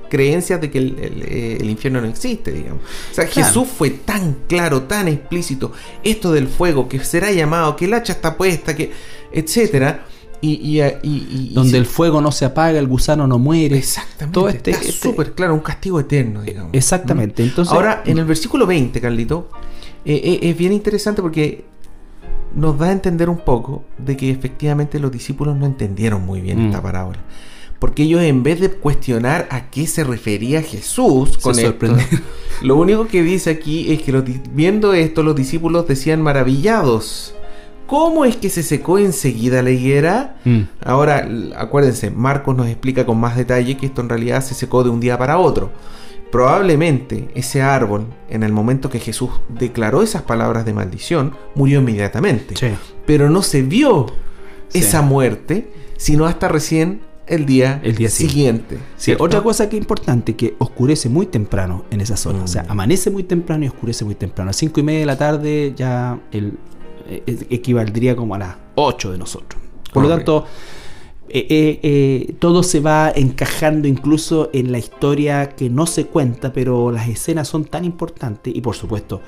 creencias de que eh, el, infierno no existe, digamos. O sea, Jesús fue tan claro, tan explícito, esto del fuego, que será llamado, que el hacha está puesta, que, etcétera. Y, donde el fuego no se apaga, el gusano no muere. Exactamente. Todo este, está este súper claro, un castigo eterno, digamos. Exactamente. Entonces, Ahora, en el versículo 20, Carlito, eh, eh, es bien interesante porque nos da a entender un poco de que efectivamente los discípulos no entendieron muy bien esta mm. parábola. Porque ellos en vez de cuestionar a qué se refería Jesús con esto, lo único que dice aquí es que viendo esto los discípulos decían maravillados ¿Cómo es que se secó enseguida la higuera? Mm. Ahora, acuérdense, Marcos nos explica con más detalle que esto en realidad se secó de un día para otro. Probablemente ese árbol, en el momento que Jesús declaró esas palabras de maldición, murió inmediatamente. Pero no se vio esa muerte, sino hasta recién el día, el día siguiente. otra cosa que es importante, que oscurece muy temprano en esa zona. O sea, mm. amanece muy temprano y oscurece muy temprano. A 5 y media de la tarde ya el, equivaldría como a las 8 de nosotros. Por lo tanto, eh, eh, todo se va encajando incluso en la historia que no se cuenta, pero las escenas son tan importantes y por supuesto,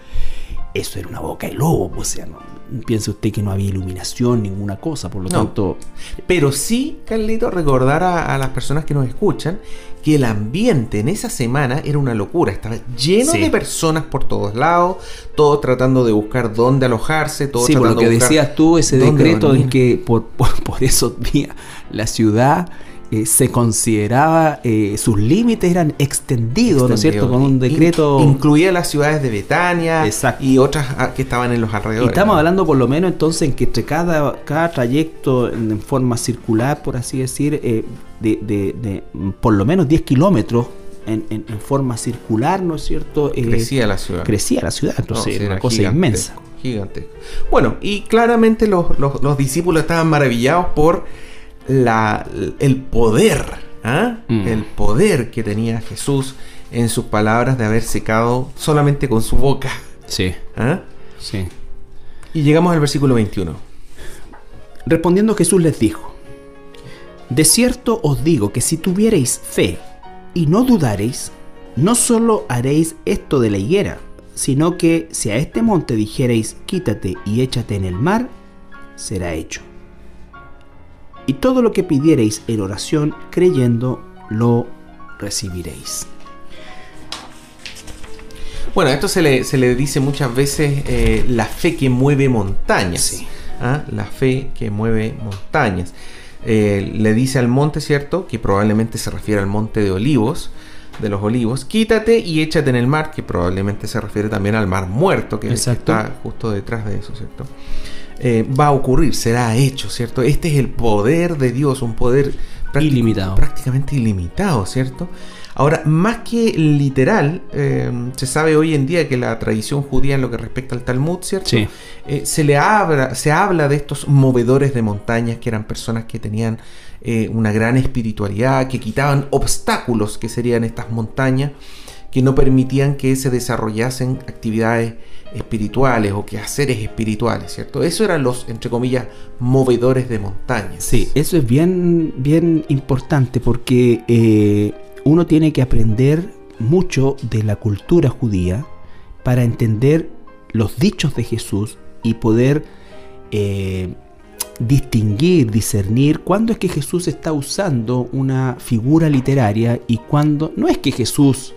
eso era una boca de lobo, pues, o sea, no, piense usted que no había iluminación, ninguna cosa, por lo tanto... Pero sí, Carlito, recordar a, las personas que nos escuchan que el ambiente en esa semana era una locura, estaba lleno de personas por todos lados, todos tratando de buscar dónde alojarse, todos sí, por lo que decías tú, ese decreto de que por, por, por esos días la ciudad eh, se consideraba, eh, sus límites eran extendidos, ¿no es cierto? Con un decreto... incluía las ciudades de Betania y otras ah, que estaban en los alrededores. Y estamos hablando por lo menos entonces en que entre cada, cada trayecto en, forma circular, por así decir, eh, de, de, por lo menos 10 kilómetros en, en, forma circular, ¿no es cierto? crecía la ciudad. Crecía la ciudad, entonces era una cosa inmensa. Gigante. Bueno, y claramente los, los, los discípulos estaban maravillados por la, el poder, ¿ah? mm. el poder que tenía Jesús en sus palabras de haber secado solamente con su boca. Sí. ¿Ah? Sí. Y llegamos al versículo 21. Respondiendo Jesús les dijo, De cierto os digo que si tuviereis fe y no dudareis, no solo haréis esto de la higuera, sino que si a este monte dijereis, quítate y échate en el mar, será hecho y todo lo que pidiereis en oración creyendo lo recibiréis. Bueno, esto se le, dice muchas veces eh, la fe que mueve montañas. ¿ah? La fe que mueve montañas. Eh, le dice al monte, ¿cierto? Que probablemente se refiere al monte de olivos, de los olivos. Quítate y échate en el mar, que probablemente se refiere también al mar muerto, que, que está justo detrás de eso, ¿cierto? Eh, va a ocurrir, será hecho, ¿cierto? Este es el poder de Dios, un poder ilimitado. prácticamente ilimitado, ¿cierto? Ahora, más que literal, eh, se sabe hoy en día que la tradición judía en lo que respecta al Talmud, ¿cierto? Eh, se le habla, se habla de estos movedores de montañas que eran personas que tenían una gran espiritualidad, que quitaban obstáculos que serían estas montañas, que no permitían que se desarrollasen actividades espirituales o quehaceres espirituales, ¿cierto? Eso eran los, entre comillas, movedores de montañas. Sí, eso es bien, bien importante porque eh, uno tiene que aprender mucho de la cultura judía para entender los dichos de Jesús y poder eh, distinguir, discernir cuándo es que Jesús está usando una figura literaria y cuándo no es que Jesús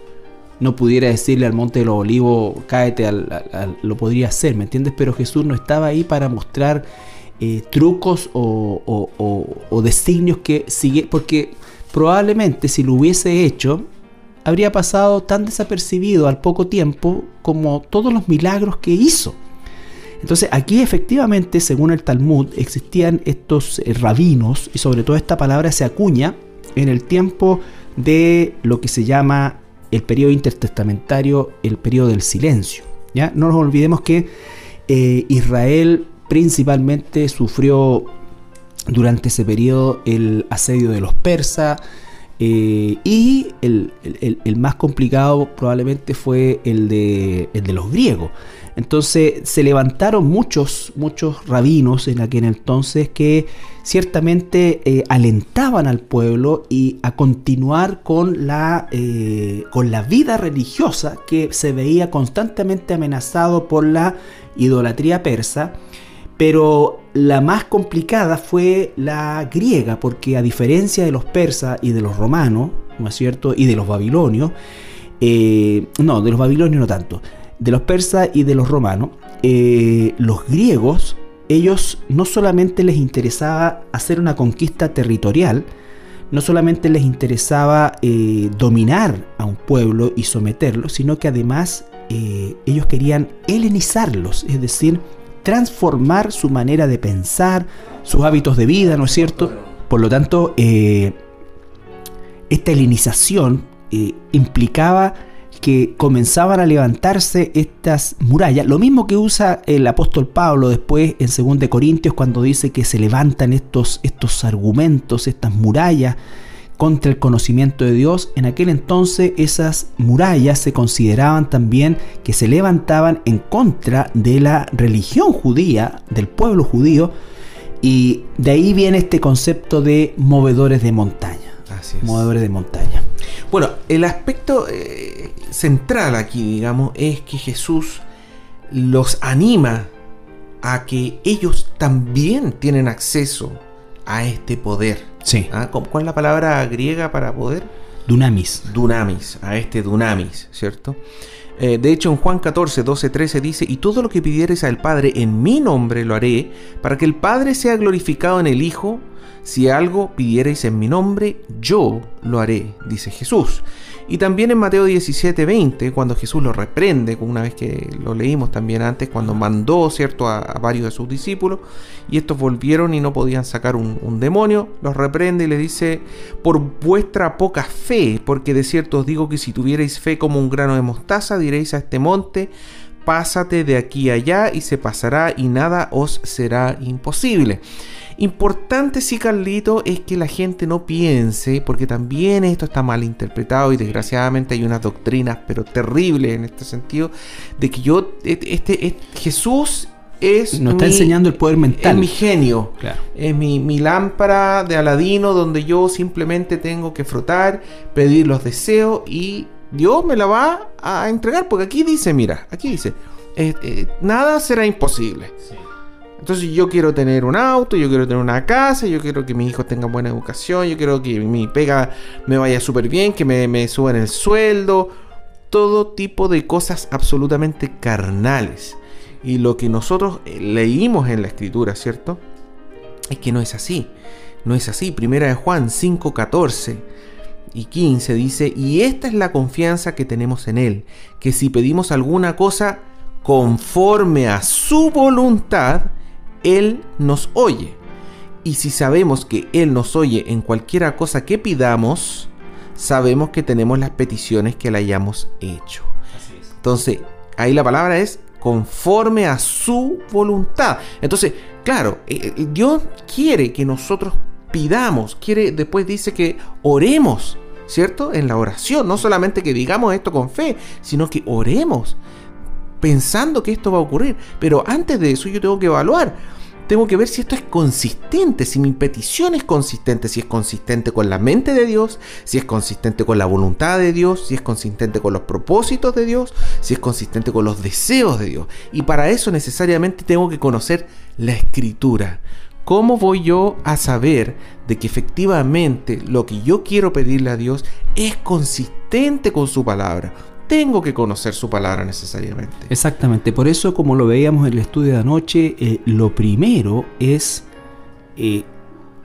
no pudiera decirle al monte de los olivos, cáete, al, lo podría hacer, ¿me entiendes? Pero Jesús no estaba ahí para mostrar eh, trucos o, designios que sigue, porque probablemente si lo hubiese hecho, habría pasado tan desapercibido al poco tiempo como todos los milagros que hizo. Entonces aquí efectivamente, según el Talmud, existían estos eh, rabinos y sobre todo esta palabra se acuña en el tiempo de lo que se llama el periodo intertestamentario, el periodo del silencio. ¿ya? No nos olvidemos que eh, Israel principalmente sufrió durante ese periodo el asedio de los persas eh, y el, más complicado probablemente fue el de, el de los griegos. Entonces se levantaron muchos, muchos rabinos en aquel entonces que ciertamente eh, alentaban al pueblo y a continuar con la, eh, con la vida religiosa que se veía constantemente amenazado por la idolatría persa. Pero la más complicada fue la griega, porque a diferencia de los persas y de los romanos, ¿no es cierto? Y de los babilonios, eh, no, de los babilonios no tanto, de los persas y de los romanos, eh, los griegos, ellos no solamente les interesaba hacer una conquista territorial, no solamente les interesaba eh, dominar a un pueblo y someterlo, sino que además ellos querían helenizarlos, es decir, transformar su manera de pensar, sus hábitos de vida, ¿no es cierto? Por lo tanto, esta helenización implicaba que comenzaban a levantarse estas murallas, lo mismo que usa el apóstol Pablo después en 2 Corintios cuando dice que se levantan estos, estos argumentos, estas murallas contra el conocimiento de Dios, en aquel entonces esas murallas se consideraban también que se levantaban en contra de la religión judía, del pueblo judío, y de ahí viene este concepto de movedores de montaña. Movedores de montaña. Bueno, el aspecto eh, central aquí, digamos, es que Jesús los anima a que ellos también tienen acceso a este poder. Sí. ¿Ah? ¿Cuál es la palabra griega para poder? Dunamis. Dunamis, a este dunamis, ¿cierto? Eh, de hecho, en Juan 14, 12, 13 dice, y todo lo que pidieres al Padre en mi nombre lo haré, para que el Padre sea glorificado en el Hijo. Si algo pidierais en mi nombre, yo lo haré, dice Jesús. Y también en Mateo 17, 20, cuando Jesús lo reprende, una vez que lo leímos también antes, cuando mandó ¿cierto? A, varios de sus discípulos, y estos volvieron y no podían sacar un, un, demonio, los reprende y le dice, por vuestra poca fe, porque de cierto os digo que si tuvierais fe como un grano de mostaza, diréis a este monte, pásate de aquí a allá y se pasará y nada os será imposible. Importante, sí, Carlito, es que la gente no piense, porque también esto está mal interpretado y desgraciadamente hay unas doctrinas, pero terribles en este sentido, de que yo, este, este Jesús es. Nos está enseñando el poder mental. Es mi genio. Es mi, mi, lámpara de Aladino donde yo simplemente tengo que frotar, pedir los deseos y Dios me la va a entregar. Porque aquí dice, mira, aquí dice, eh, eh, nada será imposible. Entonces yo quiero tener un auto, yo quiero tener una casa, yo quiero que mis hijos tengan buena educación, yo quiero que mi pega me vaya súper bien, que me, me suban el sueldo, todo tipo de cosas absolutamente carnales. Y lo que nosotros eh, leímos en la escritura, ¿cierto? Es que no es así. No es así. Primera de Juan 5, 14 y 15 dice, y esta es la confianza que tenemos en Él, que si pedimos alguna cosa conforme a su voluntad, él nos oye. Y si sabemos que Él nos oye en cualquiera cosa que pidamos, sabemos que tenemos las peticiones que le hayamos hecho. Entonces, ahí la palabra es conforme a su voluntad. Entonces, claro, eh, eh, Dios quiere que nosotros pidamos, quiere, después dice que oremos, ¿cierto? En la oración, no solamente que digamos esto con fe, sino que oremos pensando que esto va a ocurrir. Pero antes de eso yo tengo que evaluar. Tengo que ver si esto es consistente, si mi petición es consistente, si es consistente con la mente de Dios, si es consistente con la voluntad de Dios, si es consistente con los propósitos de Dios, si es consistente con los deseos de Dios. Y para eso necesariamente tengo que conocer la escritura. ¿Cómo voy yo a saber de que efectivamente lo que yo quiero pedirle a Dios es consistente con su palabra? Tengo que conocer su palabra necesariamente. Exactamente, por eso como lo veíamos en el estudio de anoche, eh, lo primero es eh,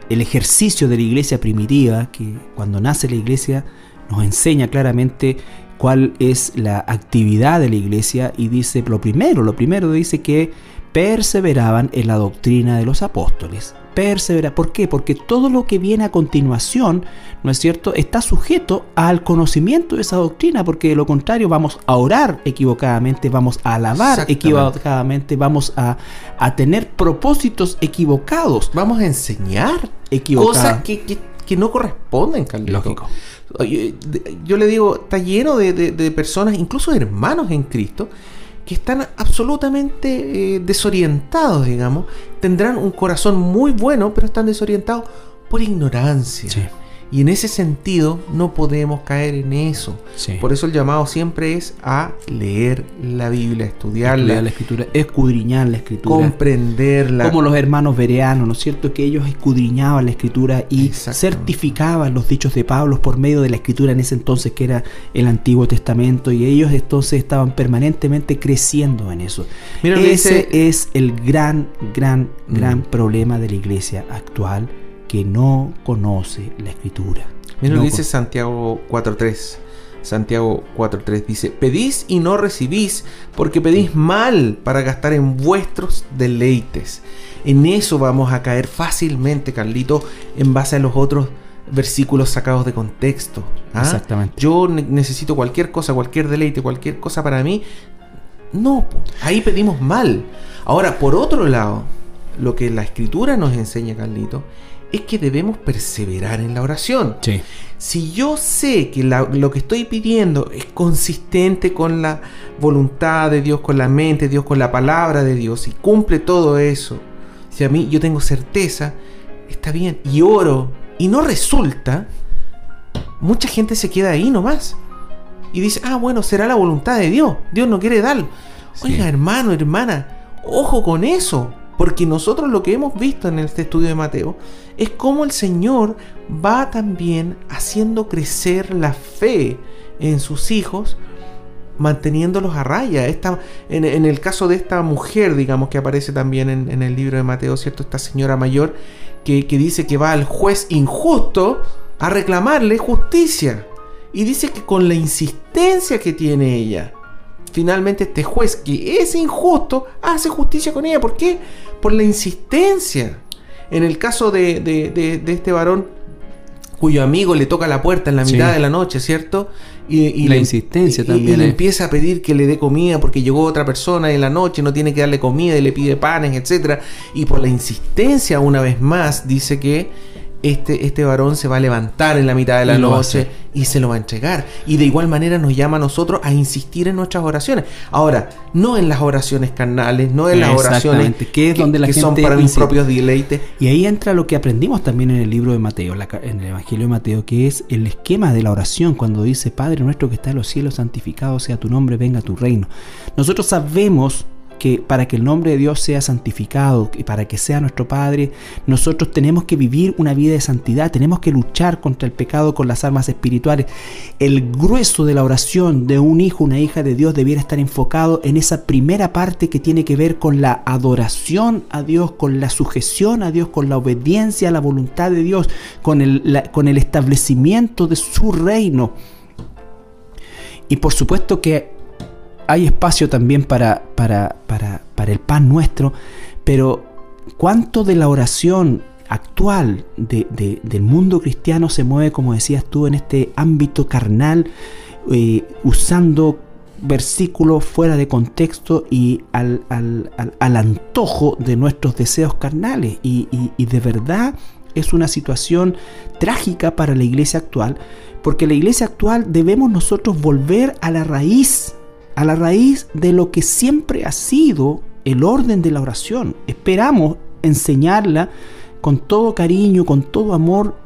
el ejercicio de la iglesia primitiva, que cuando nace la iglesia nos enseña claramente cuál es la actividad de la iglesia y dice lo primero, lo primero dice que perseveraban en la doctrina de los apóstoles persevera. ¿Por qué? Porque todo lo que viene a continuación, ¿no es cierto?, está sujeto al conocimiento de esa doctrina, porque de lo contrario vamos a orar equivocadamente, vamos a alabar equivocadamente, vamos a, tener propósitos equivocados. Vamos a enseñar cosas que, no corresponden, Lógico. Yo le digo, está lleno de, de personas, incluso hermanos en Cristo, que están absolutamente eh, desorientados, digamos. Tendrán un corazón muy bueno, pero están desorientados por ignorancia. Y en ese sentido no podemos caer en eso. Por eso el llamado siempre es a leer la Biblia, estudiarla. la escritura, escudriñar la escritura. Comprenderla. Como los hermanos bereanos, ¿no es cierto? Que ellos escudriñaban la escritura y certificaban los dichos de Pablo por medio de la escritura en ese entonces que era el Antiguo Testamento. Y ellos entonces estaban permanentemente creciendo en eso. ese es el gran, gran, gran mm. problema de la iglesia actual que no conoce la escritura. Mira lo dice Santiago 4.3. Santiago 4.3 dice, pedís y no recibís porque pedís mal para gastar en vuestros deleites. En eso vamos a caer fácilmente, Carlito, en base a los otros versículos sacados de contexto. ¿ah? Exactamente. Yo necesito cualquier cosa, cualquier deleite, cualquier cosa para mí. No, ahí pedimos mal. Ahora, por otro lado, lo que la escritura nos enseña, Carlito, es que debemos perseverar en la oración. Si yo sé que lo que estoy pidiendo es consistente con la voluntad de Dios, con la mente de Dios, con la palabra de Dios, y cumple todo eso, si a mí yo tengo certeza, está bien, y oro, y no resulta, mucha gente se queda ahí nomás. Y dice, ah, bueno, será la voluntad de Dios, Dios no quiere dar. Oiga, hermano, hermana, ojo con eso. Porque nosotros lo que hemos visto en este estudio de Mateo es cómo el Señor va también haciendo crecer la fe en sus hijos, manteniéndolos a raya. En, el caso de esta mujer, digamos, que aparece también en, el libro de Mateo, ¿cierto? Esta señora mayor que dice que va al juez injusto a reclamarle justicia. Y dice que con la insistencia que tiene ella, finalmente este juez que es injusto hace justicia con ella. ¿Por qué? Por la insistencia. En el caso de, este varón cuyo amigo le toca la puerta en la mitad de la noche, ¿cierto? Y, la insistencia también. Y, le empieza a pedir que le dé comida porque llegó otra persona en la noche, no tiene que darle comida y le pide panes, etc. Y por la insistencia, una vez más, dice que este, este varón se va a levantar en la mitad de la noche y se lo va a entregar. Y de igual manera nos llama a nosotros a insistir en nuestras oraciones. Ahora, no en las oraciones carnales, no en las oraciones que, es donde la que son para mis propios deleites. Y ahí entra lo que aprendimos también en el libro de Mateo, en el Evangelio de Mateo, que es el esquema de la oración cuando dice, Padre nuestro que está en los cielos, santificado sea tu nombre, venga tu reino. Nosotros sabemos que para que el nombre de Dios sea santificado y para que sea nuestro Padre, nosotros tenemos que vivir una vida de santidad, tenemos que luchar contra el pecado con las armas espirituales. El grueso de la oración de un hijo, una hija de Dios debiera estar enfocado en esa primera parte que tiene que ver con la adoración a Dios, con la sujeción a Dios, con la obediencia a la voluntad de Dios, con el, con el establecimiento de su reino. Y por supuesto que hay espacio también para, para, el pan nuestro, pero ¿cuánto de la oración actual del mundo cristiano se mueve, como decías tú, en este ámbito carnal, eh, usando versículos fuera de contexto y al, antojo de nuestros deseos carnales? Y de verdad es una situación trágica para la iglesia actual, porque la iglesia actual debemos nosotros volver a la raíz a la raíz de lo que siempre ha sido el orden de la oración. Esperamos enseñarla con todo cariño, con todo amor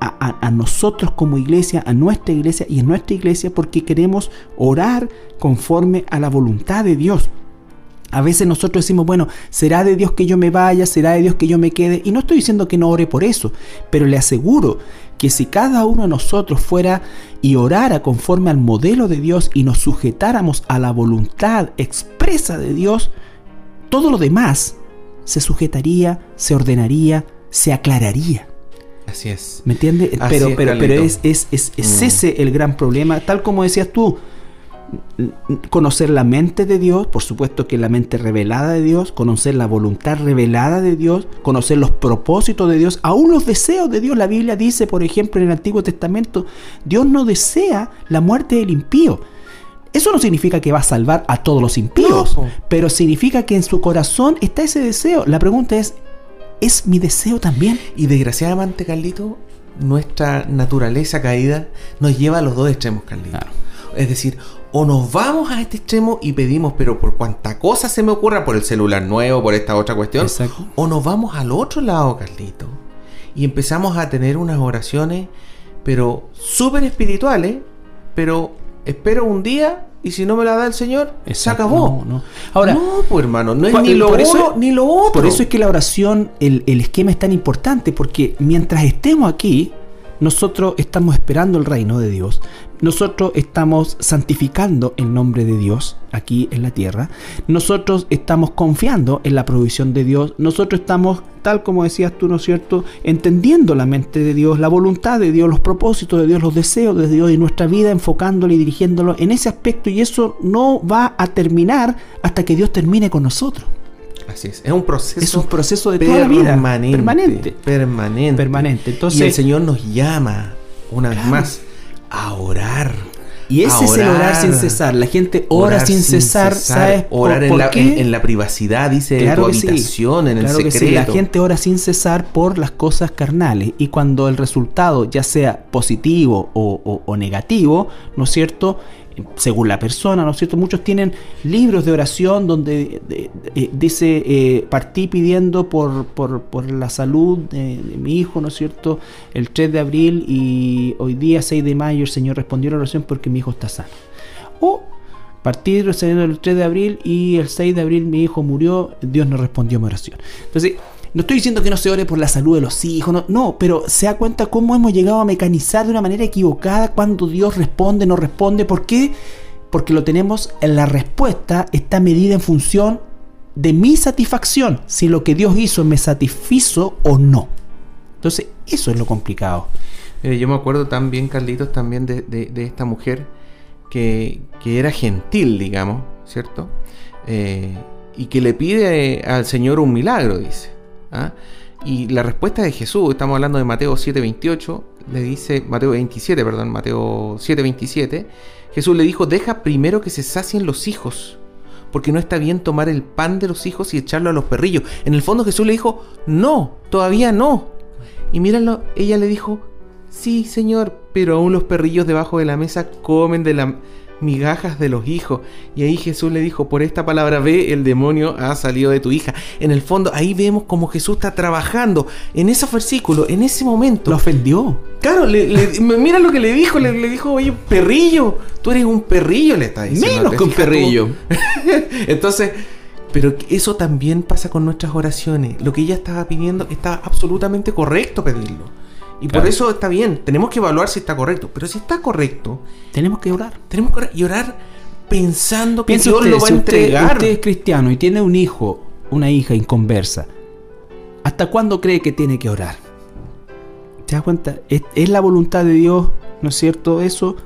a, nosotros como iglesia, a nuestra iglesia y en nuestra iglesia porque queremos orar conforme a la voluntad de Dios. A veces nosotros decimos, bueno, será de Dios que yo me vaya, será de Dios que yo me quede. Y no estoy diciendo que no ore por eso, pero le aseguro que si cada uno de nosotros fuera y orara conforme al modelo de Dios y nos sujetáramos a la voluntad expresa de Dios, todo lo demás se sujetaría, se ordenaría, se aclararía. Así es. ¿Me entiendes? Pero, pero, pero es, es, es, es mm. ese el gran problema, tal como decías tú conocer la mente de Dios, por supuesto que la mente revelada de Dios, conocer la voluntad revelada de Dios, conocer los propósitos de Dios, aún los deseos de Dios. La Biblia dice, por ejemplo, en el Antiguo Testamento, Dios no desea la muerte del impío. Eso no significa que va a salvar a todos los impíos, pero significa que en su corazón está ese deseo. La pregunta es, ¿es mi deseo también? Y desgraciadamente, Carlito, nuestra naturaleza caída nos lleva a los dos extremos, Carlito. Es decir, o nos vamos a este extremo y pedimos, pero por cuanta cosa se me ocurra, por el celular nuevo, por esta otra cuestión, o nos vamos al otro lado, Carlito, y empezamos a tener unas oraciones, pero súper espirituales, pero espero un día y si no me la da el Señor, se acabó. No, Ahora, no, pues hermano, no es ni lo uno ni lo otro. Por eso es que la oración, el, el esquema es tan importante, porque mientras estemos aquí, nosotros estamos esperando el reino de Dios, nosotros estamos santificando el nombre de Dios aquí en la tierra, nosotros estamos confiando en la provisión de Dios, nosotros estamos, tal como decías tú, ¿no es cierto?, entendiendo la mente de Dios, la voluntad de Dios, los propósitos de Dios, los deseos de Dios y nuestra vida enfocándolo y dirigiéndolo en ese aspecto y eso no va a terminar hasta que Dios termine con nosotros. Así es, es un proceso. Es un proceso de toda la vida. Permanente. Permanente. Permanente. Entonces, y el Señor nos llama, una vez más, a orar. Y ese es el orar sin cesar. La gente ora sin, cesar, ¿sabes? Orar en, la, en, la, privacidad, dice, claro en tu habitación, en el secreto. La gente ora sin cesar por las cosas carnales. Y cuando el resultado, ya sea positivo o, o negativo, ¿no es cierto? Según la persona, ¿no es cierto? Muchos tienen libros de oración donde dice, eh, partí pidiendo por, por, la salud de, mi hijo, ¿no es cierto? El 3 de abril y hoy día 6 de mayo el Señor respondió la oración porque mi hijo está sano. O Partí el 3 de abril y el 6 de abril mi hijo murió, Dios no respondió a mi oración. Entonces, no estoy diciendo que no se ore por la salud de los hijos, no, no, pero se da cuenta cómo hemos llegado a mecanizar de una manera equivocada cuando Dios responde, no responde. ¿Por qué? Porque lo tenemos en la respuesta, está medida en función de mi satisfacción, si lo que Dios hizo me satisfizo o no. Entonces, eso es lo complicado. Eh, yo me acuerdo también, Carlitos, también de, esta mujer que, era gentil, digamos, ¿cierto? Eh, y que le pide al Señor un milagro, dice. ¿Ah? Y la respuesta de Jesús, estamos hablando de Mateo 7:28, le dice, Mateo 27, perdón, Mateo 7:27, Jesús le dijo, deja primero que se sacien los hijos, porque no está bien tomar el pan de los hijos y echarlo a los perrillos. En el fondo Jesús le dijo, no, todavía no. Y míralo, ella le dijo, sí, Señor, pero aún los perrillos debajo de la mesa comen de la migajas de los hijos. Y ahí Jesús le dijo, por esta palabra ve, el demonio ha salido de tu hija. En el fondo, ahí vemos como Jesús está trabajando en ese versículo, en ese momento. Lo ofendió. Claro, mira lo que le dijo, le, dijo, oye, perrillo, tú eres un perrillo, le está diciendo. Menos que un perrillo. Entonces... Pero eso también pasa con nuestras oraciones. Lo que ella estaba pidiendo está absolutamente correcto pedirlo. Y por eso está bien, tenemos que evaluar si está correcto. Pero si está correcto, tenemos que orar. Tenemos que orar y orar pensando que Dios lo va a entregar. Usted, es cristiano y tiene un hijo, una hija inconversa. ¿Hasta cuándo cree que tiene que orar? ¿Te das cuenta? ¿Es, la voluntad de Dios, ¿no es cierto? Eso.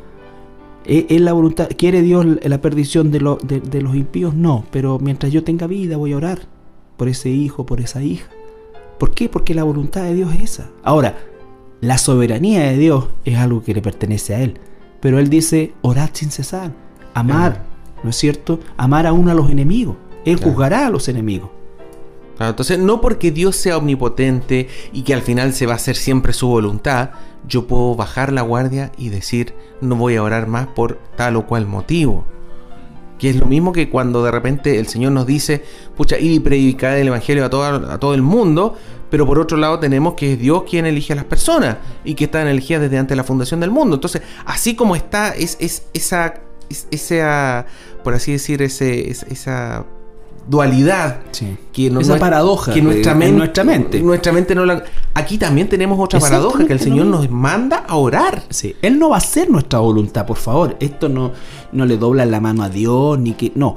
¿Es, la voluntad? ¿Quiere Dios la perdición de, de los impíos? No, pero mientras yo tenga vida voy a orar por ese hijo, por esa hija. ¿Por qué? Porque la voluntad de Dios es esa. Ahora, la soberanía de Dios es algo que le pertenece a Él. Pero Él dice, orad sin cesar, amar, ¿no es cierto? Amar aún a los enemigos. Él juzgará a los enemigos. entonces, no porque Dios sea omnipotente y que al final se va a hacer siempre su voluntad, yo puedo bajar la guardia y decir, no voy a orar más por tal o cual motivo. Que es lo mismo que cuando de repente el Señor nos dice, pucha, y predicar el Evangelio a todo, a todo el mundo, pero por otro lado tenemos que es Dios quien elige a las personas y que están elegidas desde antes de la fundación del mundo. Entonces, así como está es, esa, esa, por así decir, ese, esa dualidad que esa paradoja que nuestra, mente, nuestra mente. nuestra mente no la aquí también tenemos otra paradoja que el Señor nos manda a orar. Sí. él no va a hacer nuestra voluntad por favor. Esto no no le dobla la mano a Dios ni que no.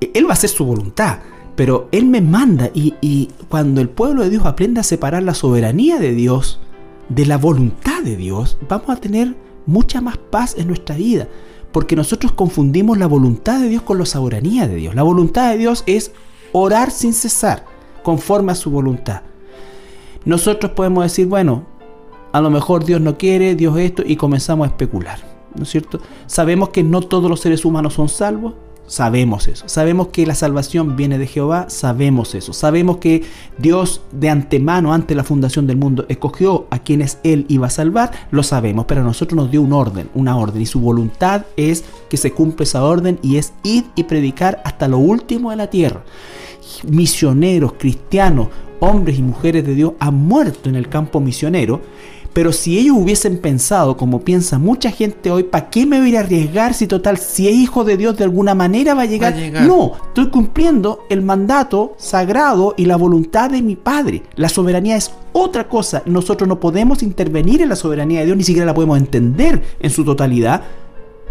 Él va a hacer su voluntad pero Él me manda y, cuando el pueblo de Dios aprende a separar la soberanía de Dios de la voluntad de Dios, vamos a tener mucha más paz en nuestra vida. Porque nosotros confundimos la voluntad de Dios con la soberanía de Dios. La voluntad de Dios es orar sin cesar, conforme a su voluntad. Nosotros podemos decir, bueno, a lo mejor Dios no quiere, Dios esto, y comenzamos a especular. ¿No es cierto? Sabemos que no todos los seres humanos son salvos, Sabemos eso. Sabemos que la salvación viene de Jehová. Sabemos eso. Sabemos que Dios de antemano, ante la fundación del mundo, escogió a quienes Él iba a salvar. Lo sabemos. Pero a nosotros nos dio un orden, una orden. Y su voluntad es que se cumpla esa orden y es ir y predicar hasta lo último de la tierra. Misioneros, cristianos, hombres y mujeres de Dios han muerto en el campo misionero pero si ellos hubiesen pensado, como piensa mucha gente hoy, ¿para qué me voy a arriesgar si total, si es hijo de Dios de alguna manera va a llegar? No, estoy cumpliendo el mandato sagrado y la voluntad de mi Padre. La soberanía es otra cosa. Nosotros no podemos intervenir en la soberanía de Dios, ni siquiera la podemos entender en su totalidad,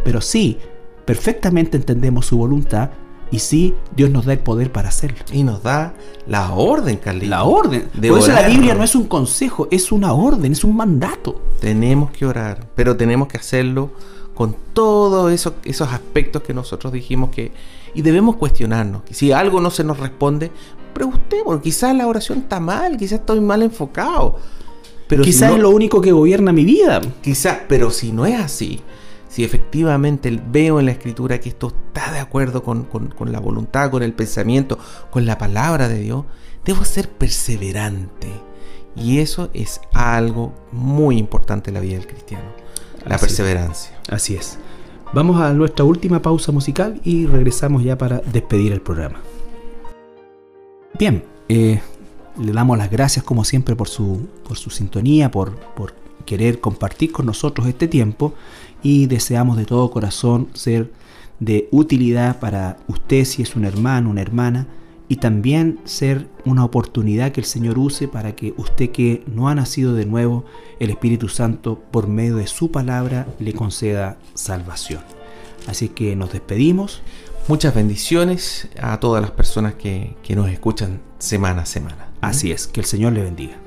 pero sí, perfectamente entendemos su voluntad y sí, Dios nos da el poder para hacerlo. Y nos da la orden, Carlitos. La orden. De Por eso la Biblia no es un consejo, es una orden, es un mandato. Tenemos que orar, pero tenemos que hacerlo con todos esos, esos aspectos que nosotros dijimos que... Y debemos cuestionarnos. Si algo no se nos responde, preguntemos. Quizás la oración está mal, quizás estoy mal enfocado. Pero quizás es lo único que gobierna mi vida. Quizás, pero si no es así, si efectivamente veo en la escritura que esto está de acuerdo con, la voluntad, con el pensamiento, con la palabra de Dios, debo ser perseverante. Y eso es algo muy importante en la vida del cristiano, la perseverancia. Así es. Vamos a nuestra última pausa musical y regresamos ya para despedir el programa. Bien, eh, le damos las gracias como siempre por su, por su sintonía, por, por querer compartir con nosotros este tiempo y deseamos de todo corazón ser de utilidad para usted si es un hermano, una hermana, y también ser una oportunidad que el Señor use para que usted que no ha nacido de nuevo, el Espíritu Santo, por medio de su palabra, le conceda salvación. Así que nos despedimos. Muchas bendiciones a todas las personas que, que nos escuchan semana a semana. Así es, que el Señor le bendiga.